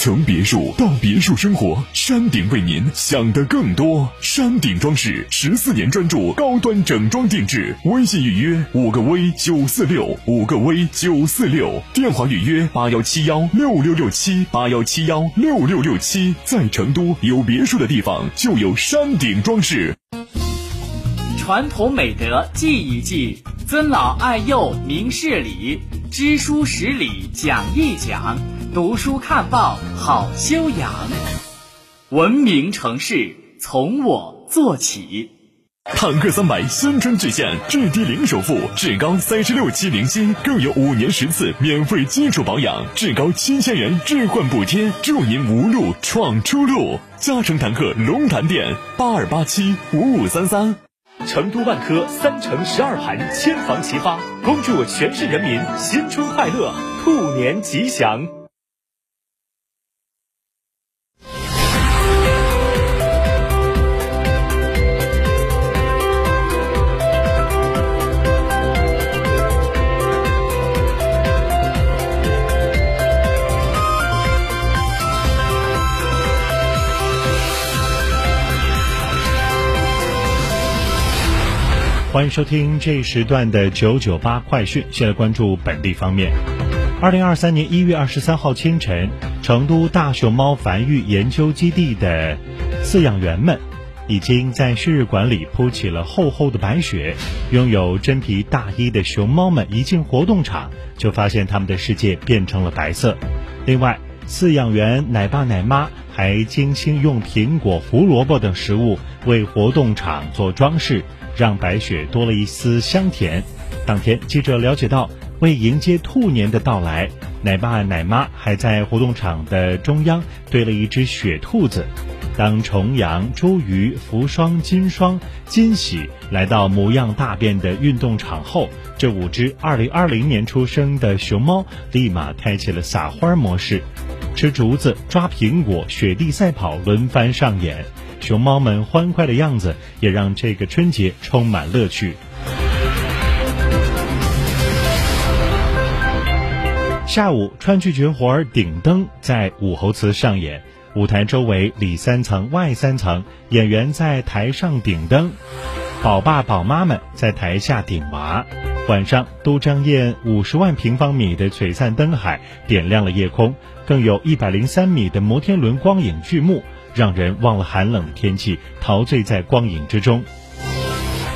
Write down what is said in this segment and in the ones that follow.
从别墅到别墅生活，山顶为您想的更多。山顶装饰十四年专注高端整装定制，微信预约五个 V 九四六五个 V 九四六，电话预约八幺七幺六六六七八幺七幺六六六七。在成都有别墅的地方就有山顶装饰。传统美德记一记，尊老爱幼明事理，知书识礼讲一讲。读书看报好修养，文明城市从我做起。坦克三百新春巨献，至低零首付，至高三十六期零息，更有五年十次免费基础保养，至高七千元置换补贴，祝您无路闯出路。嘉诚坦克龙潭店八二八七五五三三。成都万科三城十二盘千房齐发，恭祝全市人民新春快乐，兔年吉祥。欢迎收听这一时段的九九八快讯。先来关注本地方面。二零二三年一月二十三号清晨，成都大熊猫繁育研究基地的饲养员们已经在旭日馆里铺起了厚厚的白雪。拥有真皮大衣的熊猫们一进活动场，就发现它们的世界变成了白色。另外，饲养员奶爸奶妈还精心用苹果、胡萝卜等食物为活动场做装饰。让白雪多了一丝香甜。当天，记者了解到，为迎接兔年的到来，奶爸奶妈还在活动场的中央堆了一只雪兔子。当重阳、茱萸、福双、金双、金喜来到模样大变的运动场后，这五只2020年出生的熊猫立马开启了撒欢模式，吃竹子、抓苹果、雪地赛跑轮番上演。熊猫们欢快的样子，也让这个春节充满乐趣。下午，川剧绝活顶灯在武侯祠上演，舞台周围里三层外三层，演员在台上顶灯，宝爸宝妈们在台下顶娃。晚上，都江堰五十万平方米的璀璨灯海点亮了夜空，更有一百零三米的摩天轮光影巨幕。让人忘了寒冷的天气，陶醉在光影之中。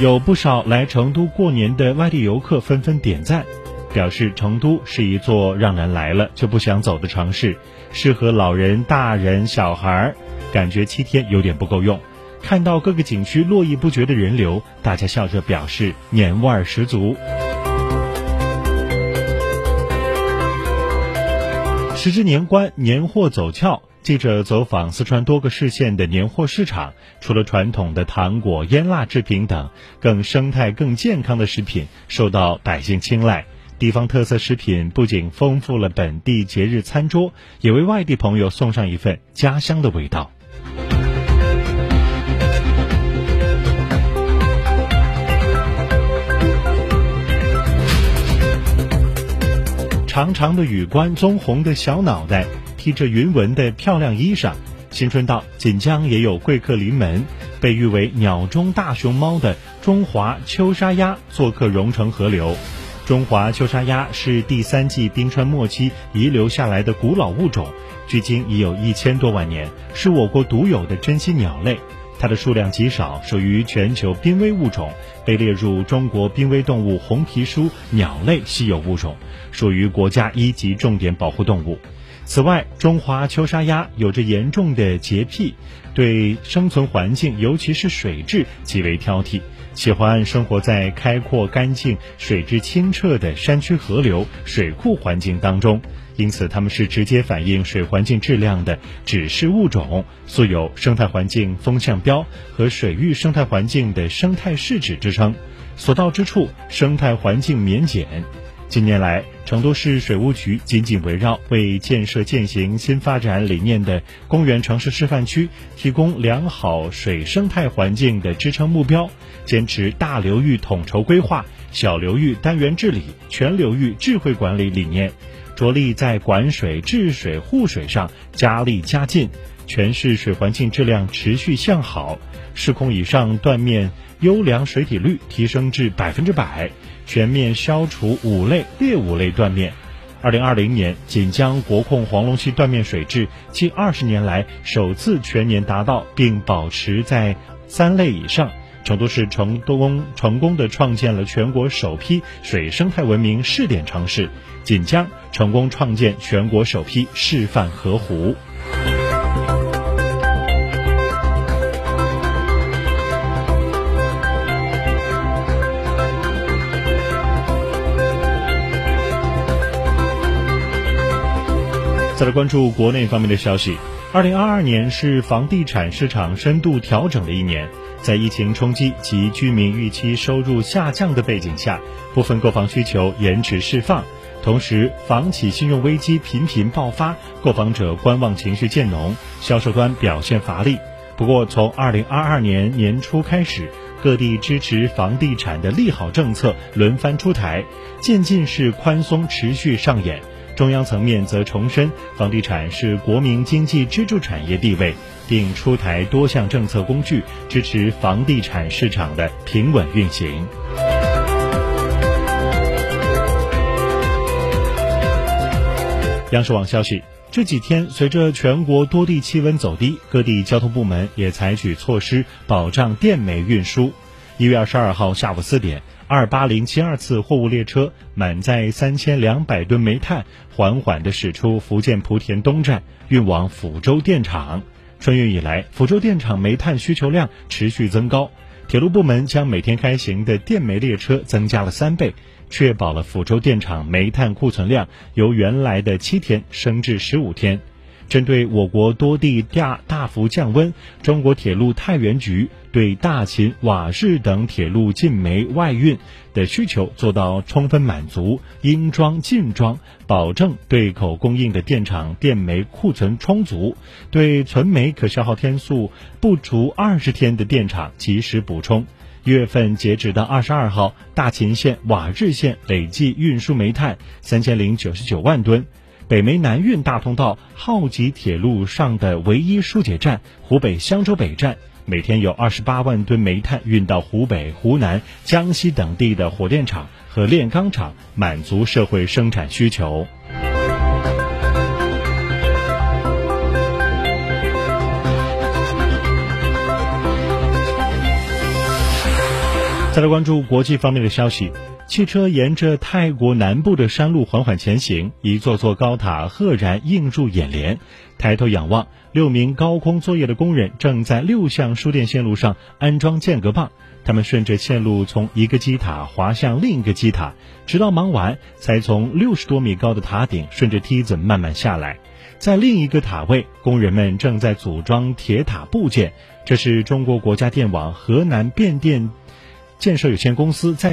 有不少来成都过年的外地游客纷纷点赞，表示成都是一座让人来了就不想走的城市，适合老人、大人、小孩儿，感觉七天有点不够用。看到各个景区络绎不绝的人流，大家笑着表示年味儿十足。时至年关，年货走俏。记者走访四川多个市县的年货市场，除了传统的糖果、腌腊制品等，更生态、更健康的食品受到百姓青睐。地方特色食品不仅丰富了本地节日餐桌，也为外地朋友送上一份家乡的味道。长长的羽冠，棕红的小脑袋。披着云纹的漂亮衣裳，新春到，锦江也有贵客临门。被誉为“鸟中大熊猫”的中华秋沙鸭做客蓉城河流。中华秋沙鸭是第三纪冰川末期遗留下来的古老物种，距今已有一千多万年，是我国独有的珍稀鸟类。它的数量极少，属于全球濒危物种，被列入中国濒危动物红皮书鸟类稀有物种，属于国家一级重点保护动物。此外，中华秋沙鸭有着严重的洁癖，对生存环境，尤其是水质极为挑剔，喜欢生活在开阔、干净、水质清澈的山区河流、水库环境当中。因此，它们是直接反映水环境质量的指示物种，素有生态环境风向标和水域生态环境的生态试纸之称。所到之处，生态环境免检。近年来，成都市水务局紧紧围绕为建设践行新发展理念的公园城市示范区提供良好水生态环境的支撑目标，坚持大流域统筹规划、小流域单元治理、全流域智慧管理理念，着力在管水、治水、护水上加力加劲，全市水环境质量持续向好，市控以上断面优良水体率提升至百分之百。全面消除五类劣五类断面。二零二零年，锦江国控黄龙溪断面水质近二十年来首次全年达到，并保持在三类以上。成都市成功成功的创建了全国首批水生态文明试点城市，锦江成功创建全国首批示范河湖。再来关注国内方面的消息。二零二二年是房地产市场深度调整的一年，在疫情冲击及居民预期收入下降的背景下，部分购房需求延迟释放，同时房企信用危机频频爆发，购房者观望情绪渐浓，销售端表现乏力。不过，从二零二二年年初开始，各地支持房地产的利好政策轮番出台，渐进式宽松持续上演。中央层面则重申房地产是国民经济支柱产业地位，并出台多项政策工具支持房地产市场的平稳运行。央视网消息，这几天随着全国多地气温走低，各地交通部门也采取措施保障电煤运输。一月二十二号下午四点。二八零七二次货物列车满载三千两百吨煤炭，缓缓地驶出福建莆田东站，运往福州电厂。春运以来，福州电厂煤炭需求量持续增高，铁路部门将每天开行的电煤列车增加了三倍，确保了福州电厂煤炭库存量由原来的七天升至十五天。针对我国多地大大幅降温，中国铁路太原局对大秦、瓦市等铁路进煤外运的需求做到充分满足，应装尽装，保证对口供应的电厂电煤库存充足，对存煤可消耗天数不足二十天的电厂及时补充。一月份截止到二十二号，大秦县、瓦日县累计运输煤炭三千零九十九万吨。北煤南运大通道浩吉铁路上的唯一疏解站湖北襄州北站，每天有二十八万吨煤炭运到湖北、湖南、江西等地的火电厂和炼钢厂，满足社会生产需求。再来关注国际方面的消息。汽车沿着泰国南部的山路缓缓前行，一座座高塔赫然映入眼帘。抬头仰望，六名高空作业的工人正在六项输电线路上安装间隔棒。他们顺着线路从一个基塔滑向另一个基塔，直到忙完，才从六十多米高的塔顶顺着梯子慢慢下来。在另一个塔位，工人们正在组装铁塔部件。这是中国国家电网河南变电建设有限公司在。